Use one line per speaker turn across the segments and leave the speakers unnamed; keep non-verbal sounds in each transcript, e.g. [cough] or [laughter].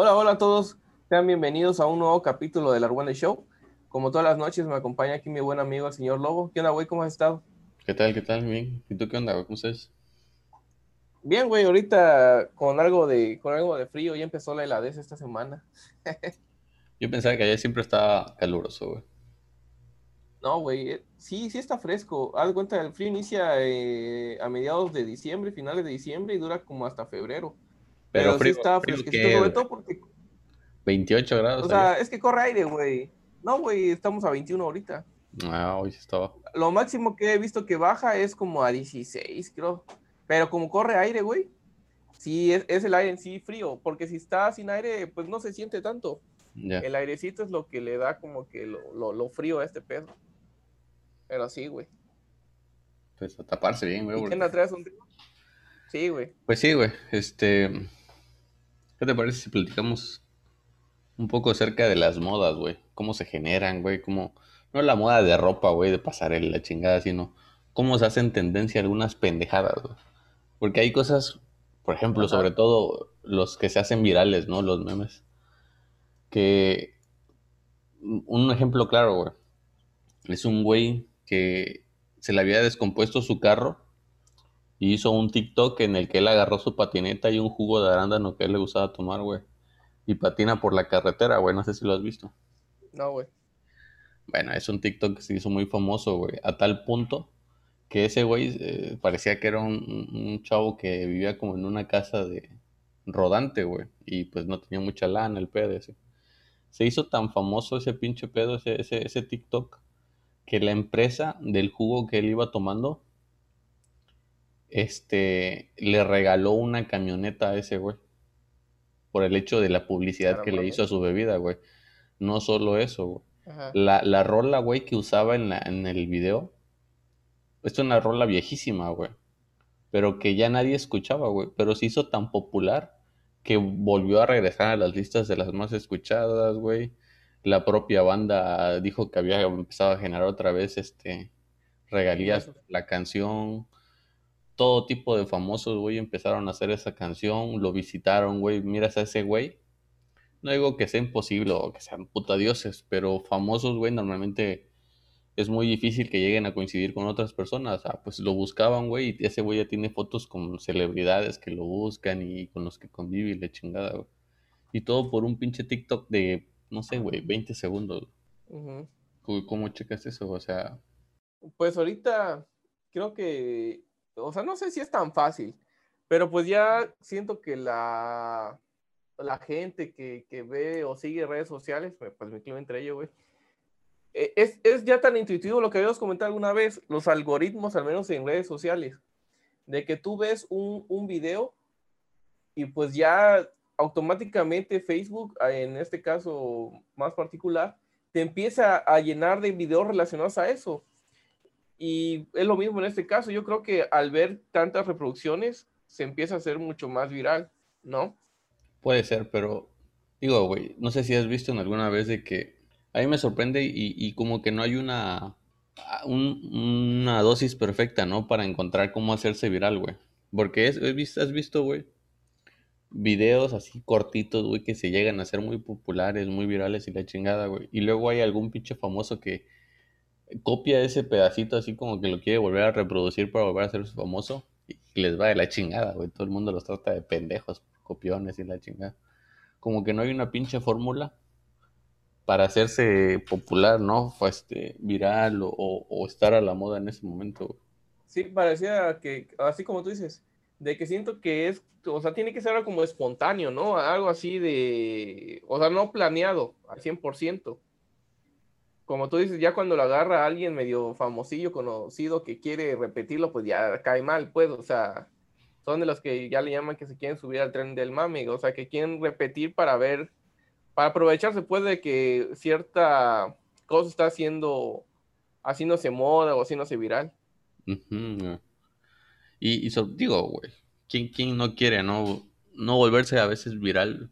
Hola, hola a todos. Sean bienvenidos a un nuevo capítulo del Argüende Show. Como todas las noches me acompaña aquí mi buen amigo el señor Lobo. ¿Qué onda, güey? ¿Cómo has estado?
¿Qué tal? ¿Qué tal? Bien. ¿Y tú qué onda, güey? ¿Cómo estás?
Bien, güey. Ahorita con algo de con algo de frío ya empezó la heladez esta semana. [laughs]
Yo pensaba que allá siempre estaba caluroso, güey.
No, güey. eh, Sí, sí está fresco. Haz cuenta, el frío inicia eh, a mediados de diciembre, finales de diciembre y dura como hasta febrero.
Pero
Pero,
frío-
sí está fresquecito, sobre todo porque,
28 grados.
o sea, es que corre aire, güey. No, güey, estamos a 21 ahorita.
Ah, hoy sí estaba.
Lo máximo que he visto que baja es como a 16, creo. Pero como corre aire, güey. Sí, es, es el aire en sí frío. Porque si está sin aire, pues no se siente tanto. El airecito es lo que le da como que lo, lo, lo frío a este pedo. Pero sí, güey.
Pues a taparse bien, güey.
¿Y
porque-
quién la traes un? Sí, güey.
Pues sí, güey. Este. ¿Qué te parece si platicamos un poco acerca de las modas, güey? ¿Cómo se generan, güey? ¿Cómo... No la moda de ropa, güey, de pasarela, la chingada, sino cómo se hacen tendencia algunas pendejadas, güey. Porque hay cosas, por ejemplo,
Ajá.
sobre todo los que se hacen virales, ¿no? Los memes. Que. Un ejemplo claro, güey. Es un güey que se le había descompuesto su carro y hizo un TikTok en el que él agarró su patineta y un jugo de arándano que él le gustaba tomar, güey. Y patina por la carretera, güey. No sé si lo has visto.
No, güey.
Bueno, es un TikTok que se hizo muy famoso, güey. A tal punto que ese güey eh, parecía que era un, un- un chavo que vivía como en una casa de rodante, güey. Y pues no tenía mucha lana el pedo ese. Se hizo tan famoso ese pinche pedo, ese, ese, ese TikTok, que la empresa del jugo que él iba tomando, este, le regaló una camioneta a ese güey. Por el hecho de la publicidad
Claro,
que le hizo a su bebida, güey. No solo eso, güey. La, la rola, güey, que usaba en, la, en el video, es una rola viejísima, güey. Pero que ya nadie escuchaba, güey. Pero se hizo tan popular que volvió a regresar a las listas de las más escuchadas, güey. La propia banda dijo que había empezado a generar otra vez este regalías la canción. Todo tipo de famosos, güey, empezaron a hacer esa canción, lo visitaron, güey. Miras a ese güey. No digo que sea imposible o que sean puta dioses, pero famosos, güey, normalmente es muy difícil que lleguen a coincidir con otras personas. Ah, pues lo buscaban, güey, y ese güey ya tiene fotos con celebridades que lo buscan y con los que convive y la chingada, güey. Y todo por un pinche TikTok de, no sé, güey, 20 segundos.
Ujú.
¿Cómo, cómo checas eso? O sea,
Pues ahorita creo que, o sea, no sé si es tan fácil, pero pues ya siento que la, la gente que, que ve o sigue redes sociales, pues pues me incluyo entre ellos, güey, e- es, es ya tan intuitivo lo que habíamos comentado alguna vez, los algoritmos, al menos en redes sociales, de que tú ves un, un video y pues ya automáticamente Facebook, en este caso más particular, te empieza a llenar de videos relacionados a eso. Y es lo mismo en este caso. Yo creo que al ver tantas reproducciones, se empieza a hacer mucho más viral, ¿no?
puede ser, pero digo, güey, no sé si has visto en alguna vez de que a mí me sorprende y, y como que no hay una, un- una dosis perfecta, ¿no? Para encontrar cómo hacerse viral, güey. Porque es, has visto, güey, videos así cortitos, güey, que se llegan a ser muy populares, muy virales y la chingada, güey. Y luego hay algún pinche famoso que copia ese pedacito así como que lo quiere volver a reproducir para volver a hacerse famoso y les va de la chingada, güey. Todo el mundo los trata de pendejos, copiones y la chingada. Como que no hay una pinche fórmula para hacerse popular, ¿no? Fue este, viral o, o- o estar a la moda en ese momento, güey.
Sí, parecía que, así como tú dices, de que siento que es, o sea, tiene que ser algo como espontáneo, ¿no? Algo así de, o sea, no planeado al 100%. Como tú dices, ya cuando lo agarra alguien medio famosillo, conocido, que quiere repetirlo, pues ya cae mal, pues, o sea, son de los que ya le llaman que se quieren subir al tren del mame, o sea, que quieren repetir para ver, para aprovecharse, pues, de que cierta cosa está haciendo, haciéndose moda o haciéndose viral.
Ujú, güey. Y, digo, güey, ¿quién, quién no quiere, no, no volverse a veces viral?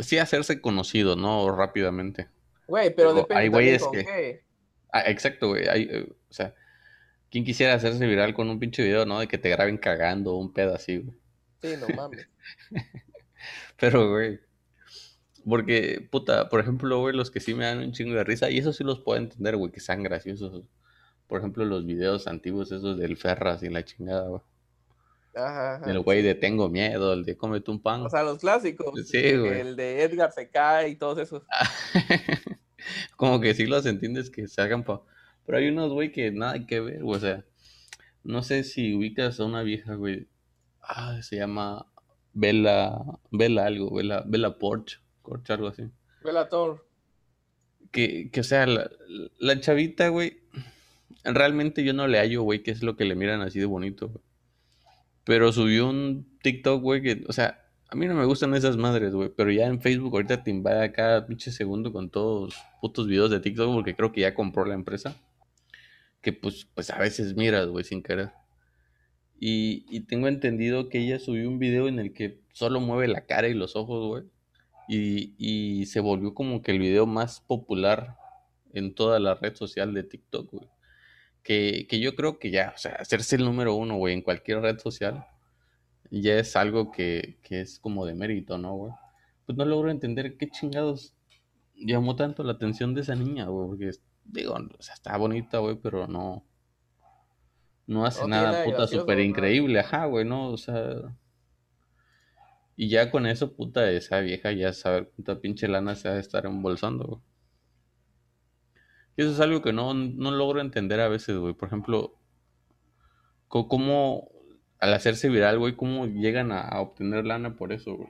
Sí hacerse conocido, ¿no? Rápidamente.
Güey, pero
Pero
depende
hay güeyes que-
qué.
Ah, exacto, güey. hay, eh, o sea, ¿quién quisiera hacerse viral con un pinche video, ¿no? De que te graben cagando un pedo así, güey.
Sí, no mames. [laughs]
Pero, güey, porque, puta, por ejemplo, güey, los que sí me dan un chingo de risa, y eso sí los puedo entender, güey, que sean graciosos. Por ejemplo, los videos antiguos, esos del Ferras y la chingada, güey.
Ajá, ajá,
El güey de Tengo Miedo, el de Cómete un pan.
O sea, los clásicos.
Sí, güey.
El de Edgar se cae y todos esos. [laughs]
Como que sí los entiendes que se hagan pa... Pero hay unos, güey, que nada que ver, güey. O sea, no sé si ubicas a una vieja, güey. Ah, se llama Bella... Bella algo, Bella, Bella Porch. Porch, algo así.
Velator.
Que, que o sea, la, la chavita, güey, realmente yo no le hallo, güey, qué es lo que le miran así de bonito, güey. Pero subió un TikTok, güey, que, o sea, a mí no me gustan esas madres, güey, pero ya en Facebook ahorita te invade cada pinche segundo con todos putos videos de TikTok porque creo que ya compró la empresa. Que pues, pues a veces miras, güey, sin querer. Y, y tengo entendido que ella subió un video en el que solo mueve la cara y los ojos, güey. Y, y se volvió como que el video más popular en toda la red social de TikTok, güey. Que, que yo creo que ya, o sea, hacerse el número uno, güey, en cualquier red social, ya es algo que, que es como de mérito, ¿no, güey? Pues no logro entender qué chingados llamó tanto la atención de esa niña, güey, porque, digo, o sea, está bonita, güey, pero no, no hace nada puta súper
¿no?
increíble, ajá, güey, ¿no? O sea, y ya con eso, puta, esa vieja ya sabe cuánta pinche lana se ha de estar embolsando, güey. Y eso es algo que no, no logro entender a veces, güey. Por ejemplo, cómo al hacerse viral, güey, cómo llegan a, a obtener lana por eso, güey.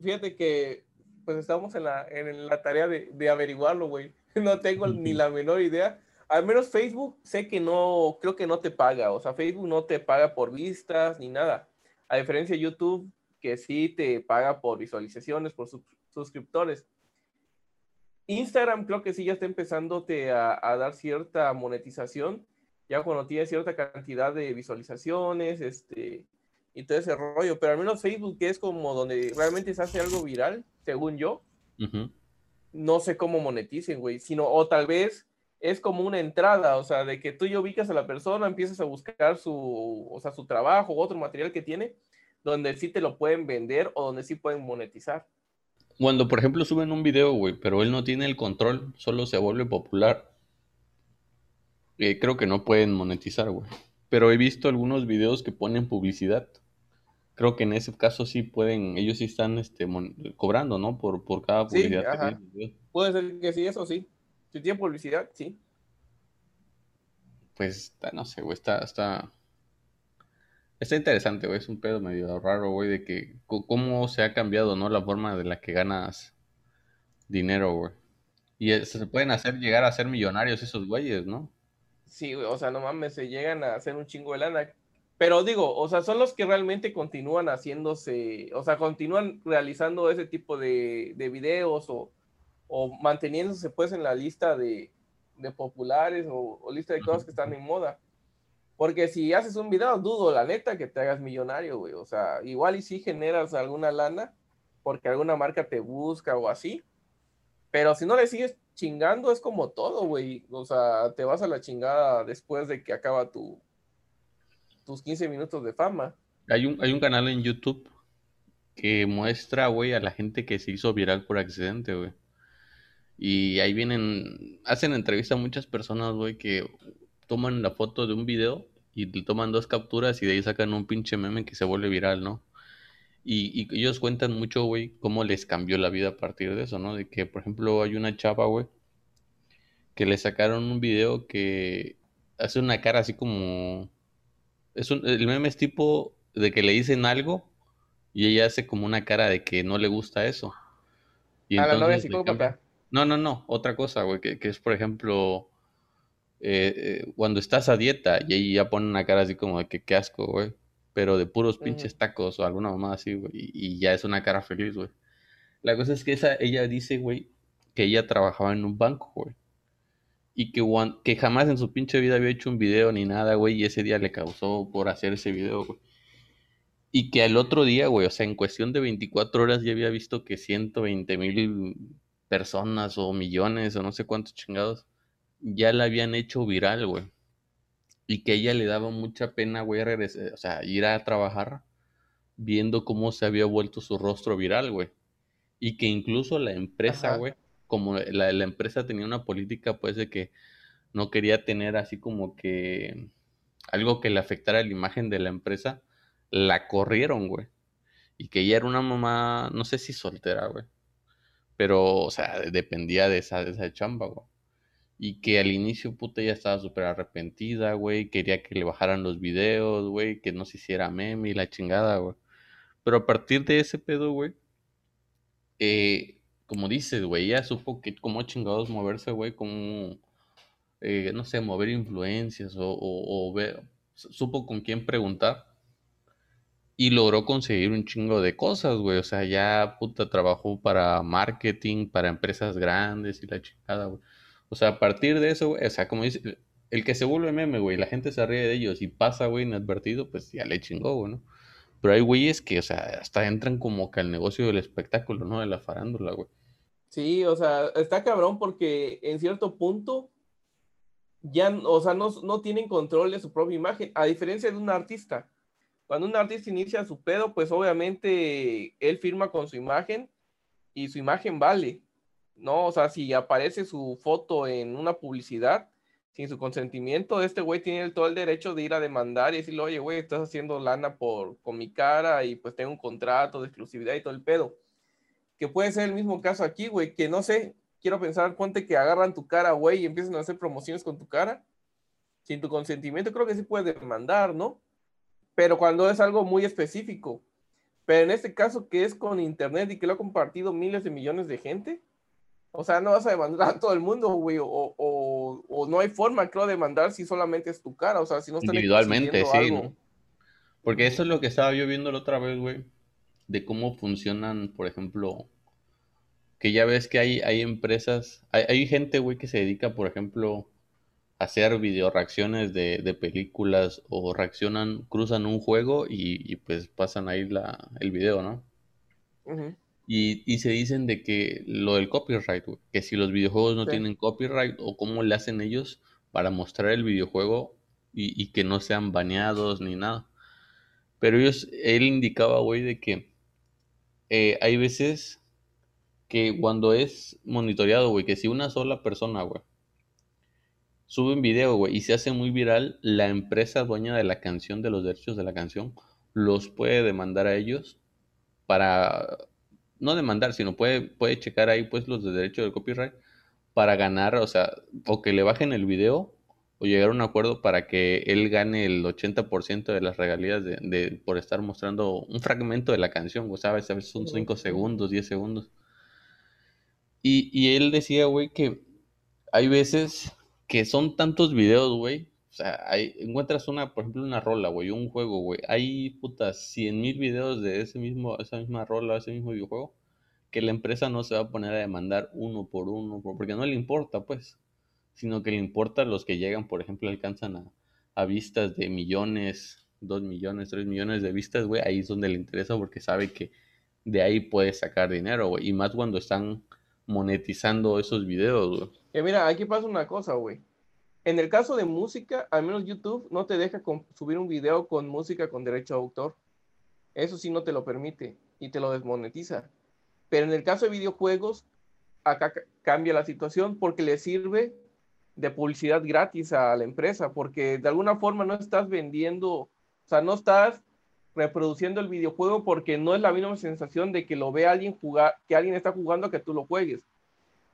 Fíjate que pues estamos en la, en la tarea de, de averiguarlo, güey. [laughs] No tengo ni la menor idea. Al menos Facebook sé que no, creo que no te paga. O sea, Facebook no te paga por vistas ni nada. A diferencia de YouTube, que sí te paga por visualizaciones, por sus- suscriptores. Instagram creo que sí ya está empezándote a, a dar cierta monetización. Ya cuando tiene cierta cantidad de visualizaciones, este, y todo ese rollo, pero al menos Facebook, que es como donde realmente se hace algo viral, según yo, no sé cómo moneticen, güey, sino, o tal vez es como una entrada, o sea, de que tú ya ubicas a la persona, empiezas a buscar su, o sea, su trabajo otro material que tiene, donde sí te lo pueden vender o donde sí pueden monetizar.
Cuando, por ejemplo, suben un video, güey, pero él no tiene el control, solo se vuelve popular. eh, creo que no pueden monetizar, güey. Pero he visto algunos videos que ponen publicidad. Creo que en ese caso sí pueden, ellos sí están este, cobrando, ¿no? Por, por cada
Sí,
publicidad que
ajá. Puede ser que sí, eso sí. Si tiene publicidad, sí.
Pues, no sé, güey, está, está, está interesante, güey. Es un pedo medio raro, güey, de que cómo se ha cambiado, ¿no? La forma de la que ganas dinero, güey. Y es- se pueden hacer llegar a ser millonarios esos güeyes, ¿no?
Sí, güey, o sea, no mames, se llegan a hacer un chingo de lana. Pero digo, o sea, son los que realmente continúan haciéndose, o sea, continúan realizando ese tipo de, de videos o, o manteniéndose pues en la lista de, de populares o, o lista de cosas que están en moda. Porque si haces un video, dudo, la neta, que te hagas millonario, güey. O sea, igual y si generas alguna lana porque alguna marca te busca o así. Pero si no le sigues chingando, es como todo, güey. O sea, te vas a la chingada después de que acaba tu, tus 15 minutos de fama.
Hay un, hay un canal en YouTube que muestra, güey, a la gente que se hizo viral por accidente, güey. Y ahí vienen, hacen entrevista a muchas personas, güey, que toman la foto de un video y le toman dos capturas y de ahí sacan un pinche meme que se vuelve viral, ¿no? Y, y ellos cuentan mucho, güey, cómo les cambió la vida a partir de eso, ¿no? De que, por ejemplo, hay una chava, güey, que le sacaron un video que hace una cara así como... Es un, el meme es tipo de que le dicen algo y ella hace como una cara de que no le gusta eso. Y
a la novia
entonces le cambia-
psicópata.
No, no, no, otra cosa, güey, que, que es, por ejemplo, eh, eh, cuando estás a dieta y ahí ya pone una cara así como de que qué asco, güey, pero de puros pinches tacos o alguna mamá así, güey, y, y ya es una cara feliz, güey. La cosa es que esa, ella dice, güey, que ella trabajaba en un banco, güey, y que, que jamás en su pinche vida había hecho un video ni nada, güey, y ese día le causó por hacer ese video, güey. Y que al otro día, güey, o sea, en cuestión de 24 horas ya había visto que 120 mil personas o millones o no sé cuántos chingados ya la habían hecho viral, güey. Y que ella le daba mucha pena, güey, regresar, o sea, ir a trabajar viendo cómo se había vuelto su rostro viral, güey. Y que incluso la empresa, güey, como la, la, empresa tenía una política, pues, de que no quería tener así como que algo que le afectara la imagen de la empresa, la corrieron, güey. Y que ella era una mamá, no sé si soltera, güey. Pero, o sea, dependía de esa, de esa chamba, güey. Y que al inicio, puta, ella estaba súper arrepentida, güey. Quería que le bajaran los videos, güey. Que no se hiciera meme y la chingada, güey. Pero a partir de ese pedo, güey. Eh, como dices, güey, ella supo que cómo chingados moverse, güey. Cómo, eh, no sé, mover influencias o, o, o ver. Supo con quién preguntar. Y logró conseguir un chingo de cosas, güey. O sea, ya puta trabajó para marketing, para empresas grandes y la chingada, güey. O sea, a partir de eso, güey, o sea, como dice, el que se vuelve meme, güey, la gente se ríe de ellos y pasa, güey, inadvertido, pues ya le chingó, güey, ¿no? Pero hay güeyes que, o sea, hasta entran como que al negocio del espectáculo, ¿no? De la farándula, güey.
Sí, o sea, está cabrón porque en cierto punto ya, o sea, no, no tienen control de su propia imagen, a diferencia de un artista cuando un artista inicia su pedo, pues obviamente él firma con su imagen y su imagen vale, ¿no? O sea, si aparece su foto en una publicidad sin su consentimiento, este güey tiene todo el derecho de ir a demandar y decirle, oye, güey, estás haciendo lana por, con mi cara y pues tengo un contrato de exclusividad y todo el pedo. Que puede ser el mismo caso aquí, güey, que no sé, quiero pensar, ponte que agarran tu cara, güey, y empiezan a hacer promociones con tu cara. Sin tu consentimiento, creo que sí puedes demandar, ¿no? pero cuando es algo muy específico. Pero en este caso que es con internet y que lo ha compartido miles de millones de gente, o sea, no vas a demandar a todo el mundo, güey, o, o, o, no hay forma, creo, de demandar si solamente es tu cara, o sea, si no
están Individualmente, sí, ¿no? Porque eso es lo que estaba yo viendo la otra vez, güey, de cómo funcionan, por ejemplo, que ya ves que hay, hay empresas, hay, hay gente, güey, que se dedica, por ejemplo, hacer video reacciones de, de, películas o reaccionan, cruzan un juego y, pues pasan ahí la, el video, ¿no? Y, y, se dicen de que lo del copyright, que si los videojuegos no tienen copyright o cómo le hacen ellos para mostrar el videojuego y, y, que no sean baneados ni nada. Pero ellos, él indicaba, güey, de que eh, hay veces que cuando es monitoreado, güey, que si una sola persona, güey, sube un video, güey, y se hace muy viral, la empresa dueña de la canción, de los derechos de la canción, los puede demandar a ellos para, no demandar, sino puede, puede checar ahí pues los de derecho del copyright para ganar, o sea, o que le bajen el video o llegar a un acuerdo para que él gane el 80% de las regalías de, por estar mostrando un fragmento de la canción, sabes, a veces son 5 segundos, 10 segundos. Y, y él decía, güey, que hay veces que son tantos videos, güey. Sea, hay, encuentras una, por ejemplo, una rola, güey, un juego, güey. Hay, putas, 100 mil videos de ese mismo, esa misma rola, ese mismo videojuego, que la empresa no se va a poner a demandar uno por uno, porque no le importa, pues. Sino que le importa los que llegan, por ejemplo, alcanzan a, a vistas de millones, dos millones, tres millones de vistas, güey. Ahí es donde le interesa porque sabe que de ahí puede sacar dinero, güey. Y más cuando están monetizando esos videos, güey.
Que mira, aquí pasa una cosa, güey. En el caso de música, al menos YouTube no te deja subir un video con música con derecho a autor. Eso sí no te lo permite y te lo desmonetiza. Pero en el caso de videojuegos, acá cambia la situación porque le sirve de publicidad gratis a la empresa, porque de alguna forma no estás vendiendo, o sea, no estás reproduciendo el videojuego porque no es la misma sensación de que lo ve alguien jugar, que alguien está jugando a que tú lo juegues.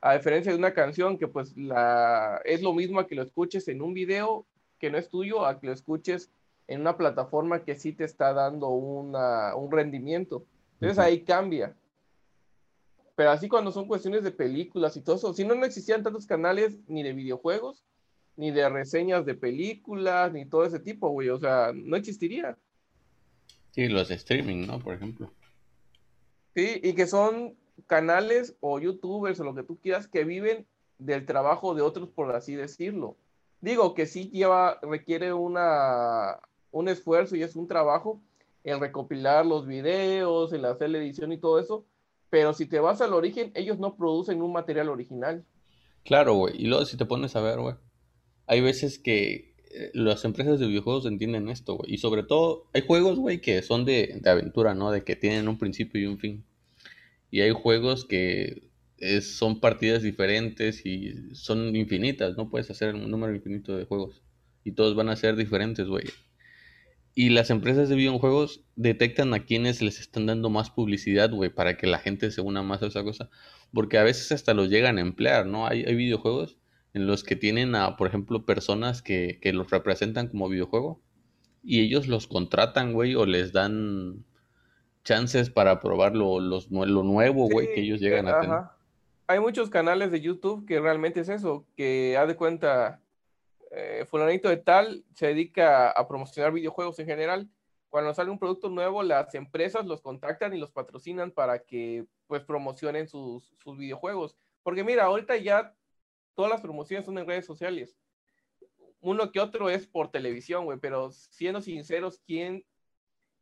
A diferencia de una canción que pues la, es lo mismo que lo escuches en un video que no es tuyo, a que lo escuches en una plataforma que sí te está dando una, un rendimiento. Entonces ahí cambia. Pero así cuando son cuestiones de películas y todo eso, si no, no existían tantos canales ni de videojuegos, ni de reseñas de películas, ni todo ese tipo, güey. O sea, no existiría.
Sí, los de streaming, ¿no? Por ejemplo.
Sí, y que son canales o youtubers o lo que tú quieras que viven del trabajo de otros, por así decirlo. Digo que sí lleva, requiere una, un esfuerzo y es un trabajo el recopilar los videos, el hacer la edición y todo eso, pero si te vas al origen, ellos no producen un material original.
Claro, güey, y luego si te pones a ver, güey, hay veces que eh, las empresas de videojuegos entienden esto, güey. Y sobre todo, hay juegos, güey, que son de, aventura, ¿no? De que tienen un principio y un fin. Y hay juegos que son partidas diferentes y son infinitas, no puedes hacer un número infinito de juegos. Y todos van a ser diferentes, güey. Y las empresas de videojuegos detectan a quienes les están dando más publicidad, güey, para que la gente se una más a esa cosa. Porque a veces hasta los llegan a emplear, ¿no? Hay, videojuegos en los que tienen a, por ejemplo, personas que, que los representan como videojuego. Y ellos los contratan, güey, o les dan chances para probar lo, los, lo nuevo, güey, que ellos llegan a tener.
Hay muchos canales de YouTube que realmente es eso, que haz de cuenta, eh, fulanito de tal se dedica a promocionar videojuegos en general. Cuando sale un producto nuevo, las empresas los contactan y los patrocinan para que pues promocionen sus, sus videojuegos. Porque mira, ahorita ya todas las promociones son en redes sociales. Uno que otro es por televisión, güey, pero siendo sinceros, ¿quién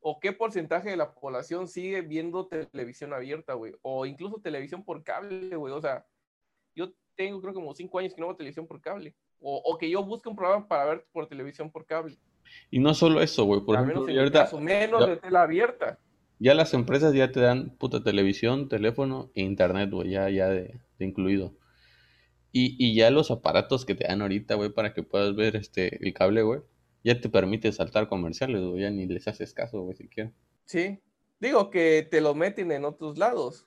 o qué porcentaje de la población sigue viendo televisión abierta, güey? O incluso televisión por cable, güey. O sea, yo tengo creo como cinco años que no veo televisión por cable. O, que yo busque un programa para ver por televisión por cable.
Y no solo eso, güey. Por ejemplo,
menos, menos de tela abierta.
Ya las empresas ya te dan puta televisión, teléfono e internet, güey, ya, ya de, incluido. Y, y, ya los aparatos que te dan ahorita, güey, para que puedas ver este el cable, güey, ya te permite saltar comerciales, güey, ya ni les haces caso, güey, siquiera.
Sí, digo que te lo meten en otros lados.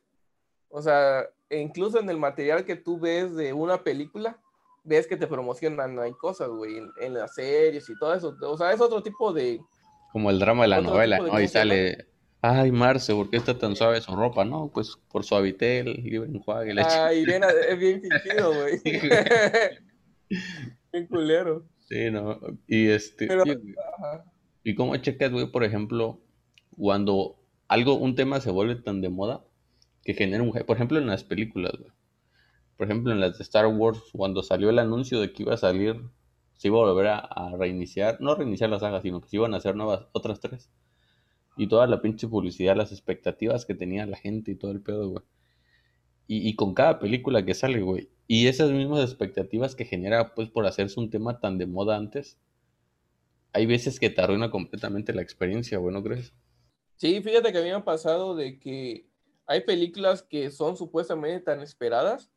O sea, e incluso en el material que tú ves de una película, ves que te promocionan, hay cosas, güey, en, las series y todo eso. O sea, es otro tipo de...
Como el drama de la novela, ¿no? Y sale, ay, Marce, ¿por qué está tan suave su ropa? No, pues por Suavitel, libre enjuague.
Ay, bien, es bien fingido, [laughs] güey. [laughs] bien culero.
Sí, no. Y este. y cómo checas, güey, por ejemplo, cuando algo, un tema se vuelve tan de moda que genera un. Por ejemplo, en las películas, güey. Por ejemplo, en las de Star Wars, cuando salió el anuncio de que iba a salir, se iba a volver a, reiniciar, no reiniciar la saga, sino que se iban a hacer nuevas, otras tres. Y toda la pinche publicidad, las expectativas que tenía la gente y todo el pedo, güey. Y, y con cada película que sale, güey, y esas mismas expectativas que genera, pues, por hacerse un tema tan de moda antes, hay veces que te arruina completamente la experiencia, ¿no crees?
Sí, fíjate que a mí me ha pasado de que hay películas que son supuestamente tan esperadas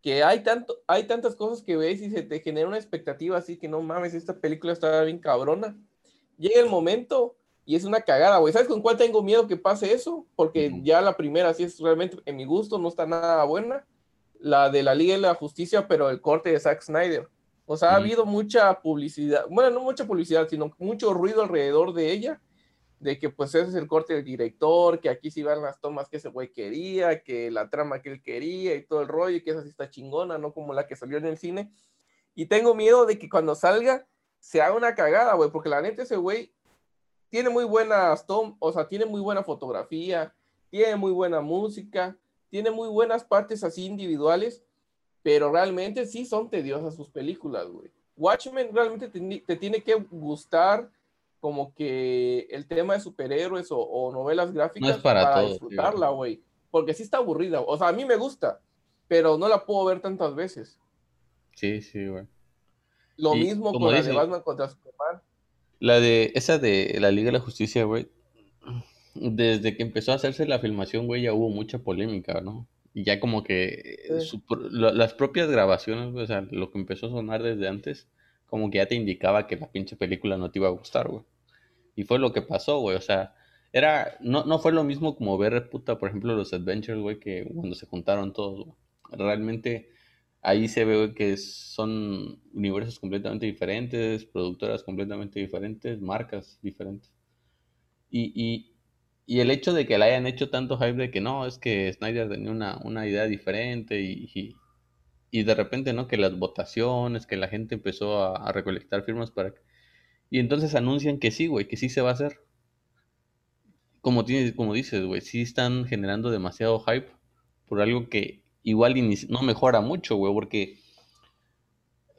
que hay, tanto, hay tantas cosas que ves y se te genera una expectativa así que no mames, esta película está bien cabrona. Llega el momento y es una cagada, güey. ¿Sabes con cuál tengo miedo que pase eso? Porque ya la primera, sí es realmente en mi gusto, no está nada buena la de la Liga de la Justicia, pero el corte de Zack Snyder. O sea, ha habido mucha publicidad, bueno, no mucha publicidad, sino mucho ruido alrededor de ella, de que pues ese es el corte del director, que aquí sí van las tomas que ese güey quería, que la trama que él quería y todo el rollo, y que esa sí está chingona, no como la que salió en el cine. Y tengo miedo de que cuando salga se haga una cagada, güey, porque la neta ese güey tiene muy buenas tomas, o sea, tiene muy buena fotografía, tiene muy buena música, tiene muy buenas partes así individuales, pero realmente sí son tediosas sus películas, güey. Watchmen realmente te, tiene que gustar como que el tema de superhéroes o, novelas gráficas
para,
disfrutarla, güey. Porque sí está aburrida. O sea, a mí me gusta, pero no la puedo ver tantas veces.
Sí, sí, güey.
Lo mismo con la de Batman contra Superman.
La de, esa de la Liga de la Justicia, güey, desde que empezó a hacerse la filmación, güey, ya hubo mucha polémica, ¿no? Y ya como que las propias grabaciones, o sea, lo que empezó a sonar desde antes, como que ya te indicaba que la pinche película no te iba a gustar, güey. Y fue lo que pasó, güey, o sea, era, no, no fue lo mismo como ver, puta, por ejemplo, los Adventures, güey, que cuando se juntaron todos, güey. Realmente ahí se ve que son universos completamente diferentes, productoras completamente diferentes, marcas diferentes. Y, y, y el hecho de que la hayan hecho tanto hype de que no, es que Snyder tenía una, idea diferente y, y, de repente, ¿no? Que las votaciones, que la gente empezó a, recolectar firmas para... Y entonces anuncian que sí, güey, que sí se va a hacer. Como, tienes, como dices, güey, sí están generando demasiado hype por algo que igual no mejora mucho, güey, porque...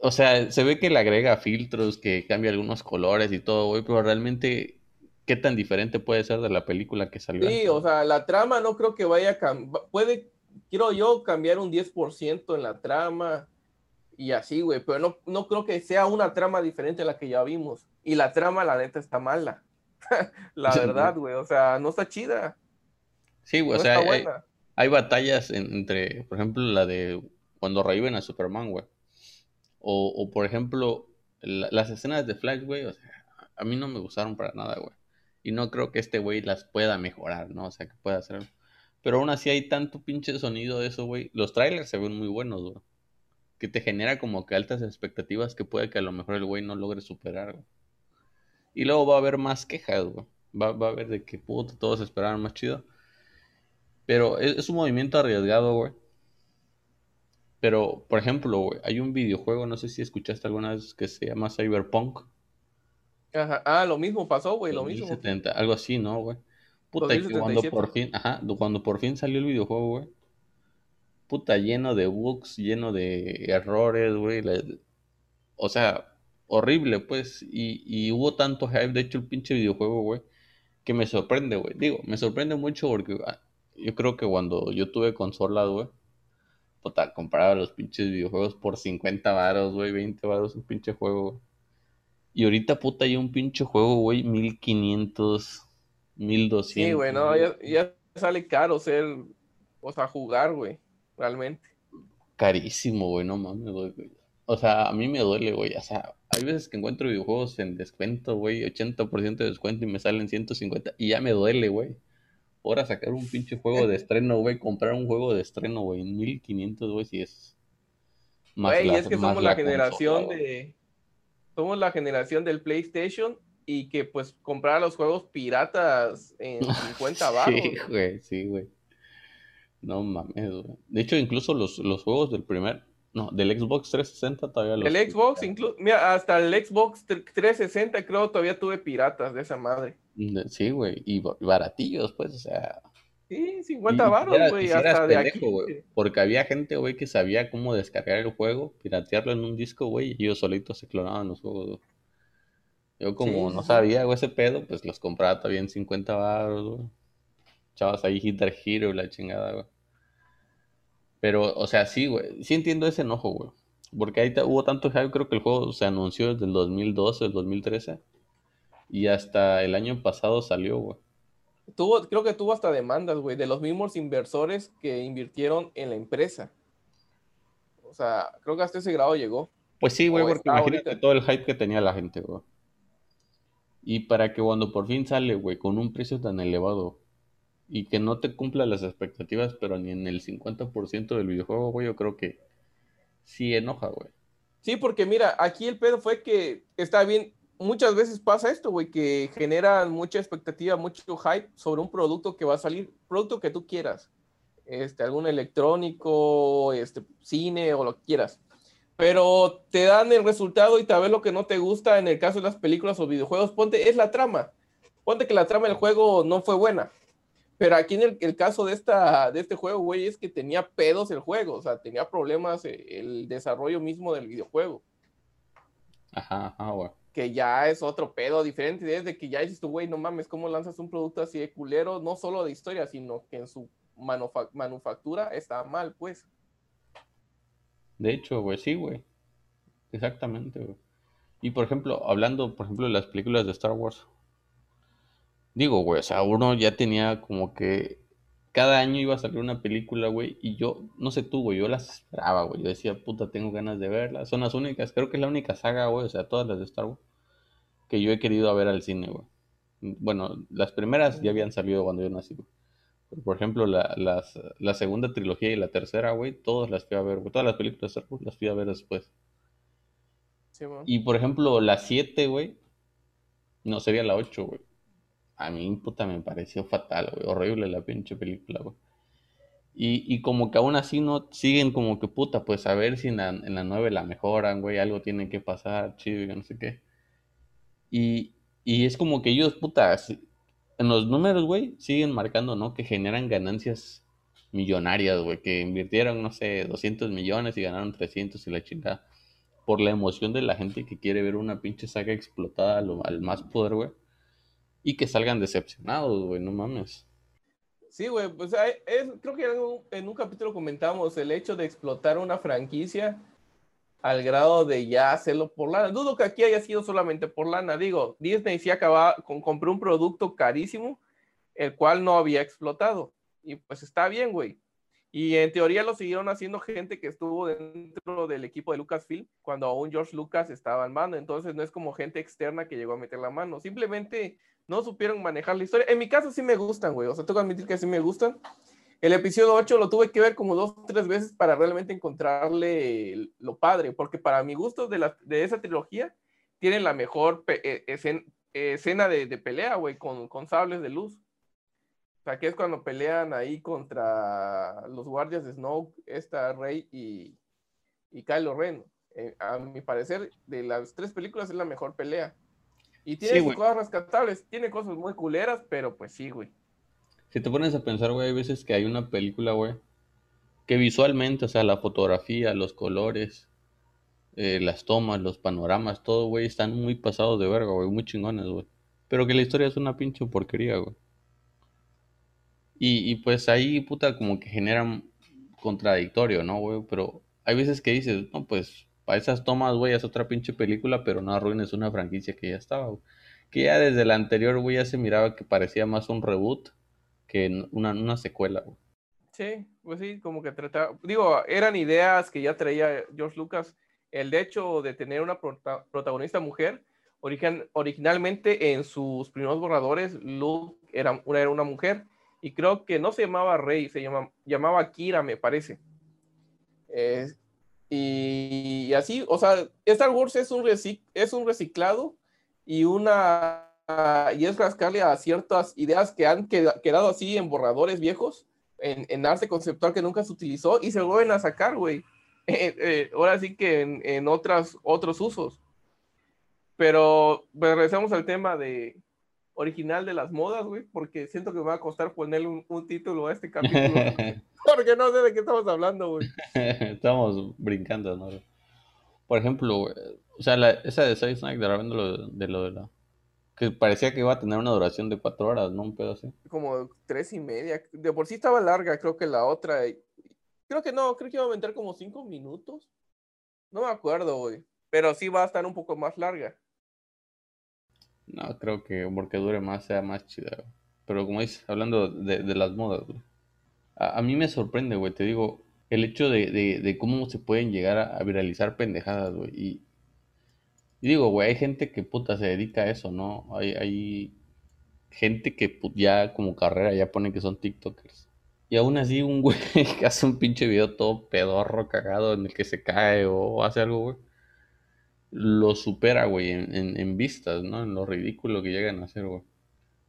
O sea, se ve que le agrega filtros, que cambia algunos colores y todo, güey, pero realmente qué tan diferente puede ser de la película que salió.
Sí, o sea, la trama no creo que vaya a cambiar, puede, quiero yo, cambiar un 10% en la trama y así, güey, pero no, no creo que sea una trama diferente a la que ya vimos. Y la trama, la neta, está mala. [laughs] la verdad, güey, o sea, no está chida.
Sí, güey, o sea, hay batallas entre, por ejemplo, la de cuando reviven a Superman, güey. O, o por ejemplo, las escenas de Flash, güey, o sea, a mí no me gustaron para nada, güey. Y no creo que este güey las pueda mejorar, ¿no? O sea, que pueda hacer. Pero aún así hay tanto pinche sonido de eso, güey. Los trailers se ven muy buenos, güey. Que te genera como que altas expectativas que puede que a lo mejor el güey no logre superar, güey. Y luego va a haber más quejas, güey. Va, va a haber de que puto, todos esperaban más chido. Pero es, es un movimiento arriesgado, güey. Pero, por ejemplo, güey, hay un videojuego, no sé si escuchaste alguna vez, que se llama Cyberpunk.
Ajá. Ah, lo mismo pasó, güey, lo mismo.
2070, algo así, ¿no, güey? Puta, y que cuando
2077.
por fin, ajá, cuando por fin salió el videojuego, güey. Puta, lleno de bugs, lleno de errores, güey. la- O sea, horrible, pues. Y, y hubo tanto hype, de hecho, el pinche videojuego, güey, que me sorprende, güey. Digo, me sorprende mucho porque ah, yo creo que cuando yo tuve consolas, güey, puta, compraba los pinches videojuegos por 50 varos, güey, 20 varos un pinche juego, güey. Y ahorita, puta, hay un pinche juego, güey, 1500, 1200.
Sí, güey, no, ya, ya sale caro ser, o sea, jugar, güey, realmente.
Carísimo, güey, no mames, güey. O sea, a mí me duele, güey. O sea, hay veces que encuentro videojuegos en descuento, güey, 80% de descuento y me salen 150 y ya me duele, güey. Ahora sacar un pinche juego de estreno, güey, comprar un juego de estreno, güey, en 1500, güey, si es
Güey, es que somos la,
la
generación
consola,
de, somos la generación del PlayStation y que pues comprar los juegos piratas en [laughs] 50 baros.
Sí, güey, sí, güey. No mames, güey. De hecho, incluso los, los juegos del primer, no, del Xbox 360 todavía los...
El Xbox, incluso, mira, hasta el Xbox 360 creo todavía tuve piratas de esa madre.
Sí, güey, y ba- baratillos, pues, o sea...
Sí,
Y,
50
y
varos, güey, hasta de
pendejo,
aquí.
porque había gente, güey, que sabía cómo descargar el juego, piratearlo en un disco, güey, y ellos solitos se clonaban los juegos, güey. Yo como
Sí,
no
sí,
sabía, güey, ese pedo, pues los compraba todavía en 50 baros, güey. Chavas ahí Guitar Hero y la chingada, güey. Pero, o sea, sí, güey, sí entiendo ese enojo, güey. Porque ahí hubo tanto hype, creo que el juego se anunció desde el 2012, el 2013, y hasta el año pasado salió, güey.
Tuvo, creo que tuvo hasta demandas, güey, de los mismos inversores que invirtieron en la empresa. O sea, creo que hasta ese grado llegó.
Pues sí, güey, porque imagínate
ahorita.
todo el hype que tenía la gente, güey. Y para que cuando por fin sale, güey, con un precio tan elevado y que no te cumpla las expectativas, pero ni en el 50% del videojuego, güey, yo creo que sí enoja, güey.
Sí, porque mira, aquí el pedo fue que está bien, muchas veces pasa esto, güey, que generan mucha expectativa, mucho hype sobre un producto que va a salir, producto que tú quieras, este, algún electrónico, este, cine o lo que quieras. Pero te dan el resultado y tal vez lo que no te gusta en el caso de las películas o videojuegos, ponte, es la trama. Ponte que la trama del juego no fue buena. Pero aquí en el, el caso de, esta, de este juego, güey, es que tenía pedos el juego, o sea, tenía problemas eh, el desarrollo mismo del videojuego,
Ajá, ajá, güey.
Que ya es otro pedo diferente, desde que ya dices tú, güey, no mames, ¿cómo lanzas un producto así de culero? No solo de historia, sino que en su manufa- manufactura está mal, pues.
De hecho, güey, sí, güey. Exactamente, güey. Y por ejemplo, hablando, por ejemplo, de las películas de Star Wars. Digo, güey, o sea, uno ya tenía como que cada año iba a salir una película, güey, y yo, no sé tú, güey, yo las esperaba, güey. Yo decía, puta, tengo ganas de verlas. Son las únicas, creo que es la única saga, güey, o sea, todas las de Star Wars, que yo he querido ver al cine, güey. Bueno, las primeras ya habían salido cuando yo nací, güey. Pero, por ejemplo, la, las, la segunda trilogía y la tercera, güey, todas las fui a ver, güey. Todas las películas de Star Wars las fui a ver después.
Sí.
Y por ejemplo, la 7, güey. No, sería la 8, güey. A mí, puta, me pareció fatal, güey. Horrible la pinche película, güey. Y, y como que aún así no siguen como que puta, pues a ver si en la, en la 9 la mejoran, güey. Algo tiene que pasar, chido, y no sé qué. Y, y es como que ellos, puta, en los números, güey, siguen marcando, ¿no? Que generan ganancias millonarias, güey. Que invirtieron, no sé, 200 millones y ganaron 300 y la chingada por la emoción de la gente que quiere ver una pinche saga explotada a lo- al más poder, güey. Y que salgan decepcionados, güey, no mames.
Sí, güey, pues es, creo que en un, en un capítulo comentamos el hecho de explotar una franquicia al grado de ya hacerlo por lana. Dudo que aquí haya sido solamente por lana. Digo, Disney sí acaba con compró un producto carísimo, el cual no había explotado. Y pues está bien, güey. Y en teoría lo siguieron haciendo gente que estuvo dentro del equipo de Lucasfilm cuando aún George Lucas estaba en mano. Entonces no es como gente externa que llegó a meter la mano. Simplemente no supieron manejar la historia. En mi caso sí me gustan, güey. O sea, tengo que admitir que sí me gustan. El episodio 8 lo tuve que ver como dos o tres veces para realmente encontrarle lo padre, porque para mi gusto de, la, de esa trilogía tiene la mejor e, escena, de, de, pelea, güey, con, con sables de luz. O sea, que es cuando pelean ahí contra los guardias de Snoke, esta Rey y, y Kylo Ren. Eh, a mi parecer, de las tres películas es la mejor pelea. Y tiene cosas rescatables, tiene cosas muy culeras, pero pues sí, güey.
Si te pones a pensar, güey, hay veces que hay una película, güey, que visualmente, o sea, la fotografía, los colores, eh, las tomas, los panoramas, todo, güey, están muy pasados de verga, güey, muy chingones, güey. Pero que la historia es una pinche porquería, güey. Y, y pues ahí, puta, como que generan contradictorio, ¿no, güey? Pero hay veces que dices, no, pues para esas tomas, güey, es otra pinche película, pero no arruines una franquicia que ya estaba. Que ya desde la anterior, güey, ya se miraba que parecía más un reboot que una, secuela, güey.
Sí, pues sí, como que trataba, digo, eran ideas que ya traía George Lucas. El hecho de tener una protagonista mujer, originalmente en sus primeros borradores, Luke era, una mujer, y creo que no se llamaba Rey, se llama, llamaba Kira, me parece. Y, así, o sea, Star Wars es un, es un reciclado y una y es rascarle a ciertas ideas que han quedado así en borradores viejos, en, arte conceptual que nunca se utilizó y se vuelven a sacar, güey. [laughs] Eh, eh, ahora sí que en, en otras, otros usos. Pero pues, regresamos al tema de original de las modas, güey, porque siento que me va a costar ponerle un, título a este capítulo. [laughs] porque no sé de qué estamos hablando, güey. [laughs]
estamos brincando, ¿no? Por ejemplo, o sea, la, esa de Side Snack de, lo, de lo de la que parecía que iba a tener una duración de cuatro horas, ¿no? Un pedo así.
Como tres y media. De por sí estaba larga, creo que la otra. Creo que no, creo que iba a meter como cinco minutos. No me acuerdo, güey. Pero sí va a estar un poco más larga.
No, creo que porque dure más sea más chida. Pero como dices, hablando de, las modas, güey. A, mí me sorprende, güey. Te digo, el hecho de, de, cómo se pueden llegar a, a viralizar pendejadas, güey. Y, y digo, güey, hay gente que puta se dedica a eso, ¿no? Hay, hay gente que ya como carrera ya pone que son TikTokers. Y aún así un güey [laughs] que hace un pinche video todo pedorro, cagado, en el que se cae o hace algo, güey, lo supera, güey, en, en, vistas, ¿no? En lo ridículo que llegan a hacer, güey.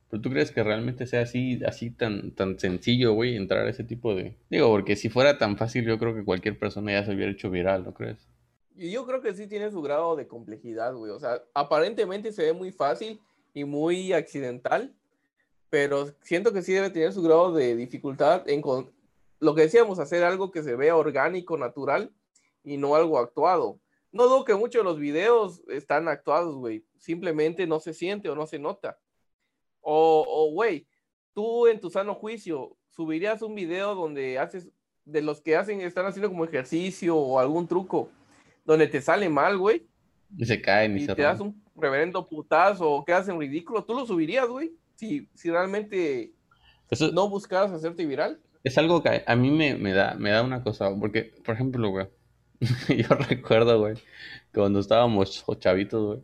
Pero tú crees que realmente sea así, así tan, tan sencillo, güey, entrar a ese tipo de... Digo, porque si fuera tan fácil, yo creo que cualquier persona ya se hubiera hecho viral, ¿no crees?
Yo creo que sí tiene su grado de complejidad, güey. O sea, aparentemente se ve muy fácil y muy accidental, pero siento que sí debe tener su grado de dificultad en con lo que decíamos, hacer algo que se vea orgánico, natural y no algo actuado. No dudo que muchos de los videos están actuados, güey. Simplemente no se siente o no se nota. O, güey, tú en tu sano juicio subirías un video donde haces, de los que hacen, están haciendo como ejercicio o algún truco donde te sale mal, güey.
Y se caen y, y
te das un reverendo putazo o quedas en ridículo, ¿tú lo subirías, güey? Si, si realmente no buscaras hacerte viral.
Es algo que a mí me, me, da, me da una cosa, porque, por ejemplo, güey, [laughs] yo recuerdo, güey, cuando estábamos chavitos, güey,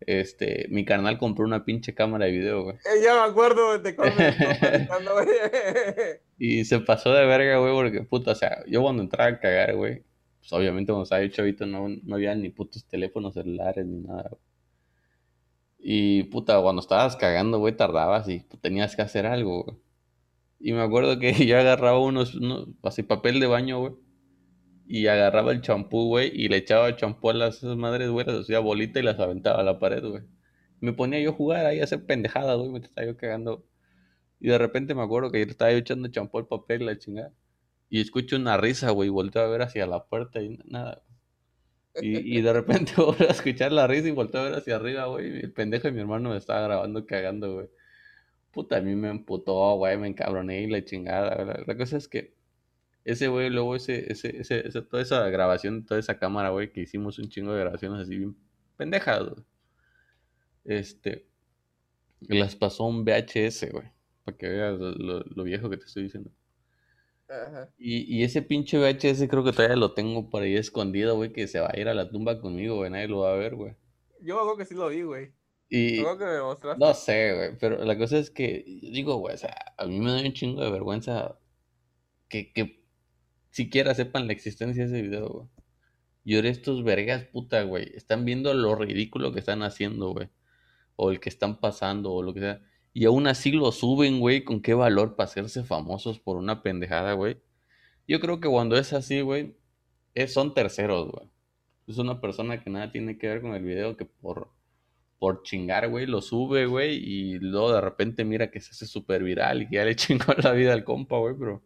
este, mi carnal compró una pinche cámara de video, güey.
Eh, ya me acuerdo de [laughs] güey.
y se pasó de verga, güey, porque, puta, o sea, yo cuando entraba a cagar, güey, pues, obviamente cuando estaba chavito no, no había ni putos teléfonos celulares ni nada. Y puta, cuando estabas cagando, güey, tardabas y pues, tenías que hacer algo, güey. Y me acuerdo que [laughs] yo agarraba unos, unos así papel de baño, güey. Y agarraba el champú, güey, y le echaba champú a las madres, güey, las hacía bolita y las aventaba a la pared, güey. Me ponía yo a jugar ahí a hacer pendejadas, güey, me estaba yo cagando. Y de repente me acuerdo que yo estaba yo echando champú al papel, la chingada. Y escucho una risa, güey, volteo a ver hacia la puerta y nada. Y, y de repente [laughs] voy a escuchar la risa y volteo a ver hacia arriba, güey. El pendejo de mi hermano me estaba grabando cagando, güey. Puta, a mí me emputó, güey, me encabroné y la chingada. La, la cosa es que ese güey, luego ese, ese, ese, toda esa grabación, toda esa cámara, güey, que hicimos un chingo de grabaciones así bien pendejas, güey. Este, las pasó un VHS, güey, para que veas lo, lo viejo que te estoy diciendo.
Ajá.
Y, y ese pinche VHS creo que todavía lo tengo por ahí escondido, güey, que se va a ir a la tumba conmigo, güey, nadie lo va a ver, güey.
Yo acuerdo que sí lo vi, güey.
Y
que me mostraste.
no sé, güey, pero la cosa es que, digo, güey, o sea, a mí me da un chingo de vergüenza que, que siquiera sepan la existencia de ese video, güey. Y ahora estos vergas, puta, güey, están viendo lo ridículo que están haciendo, güey. O el que están pasando, o lo que sea. Y aún así lo suben, güey, con qué valor para hacerse famosos por una pendejada, güey. Yo creo que cuando es así, güey, es- son terceros, güey. Es una persona que nada tiene que ver con el video que por, por chingar, güey, lo sube, güey, y luego de repente mira que se hace súper viral y que ya le [laughs] chingó la vida al compa, güey, pero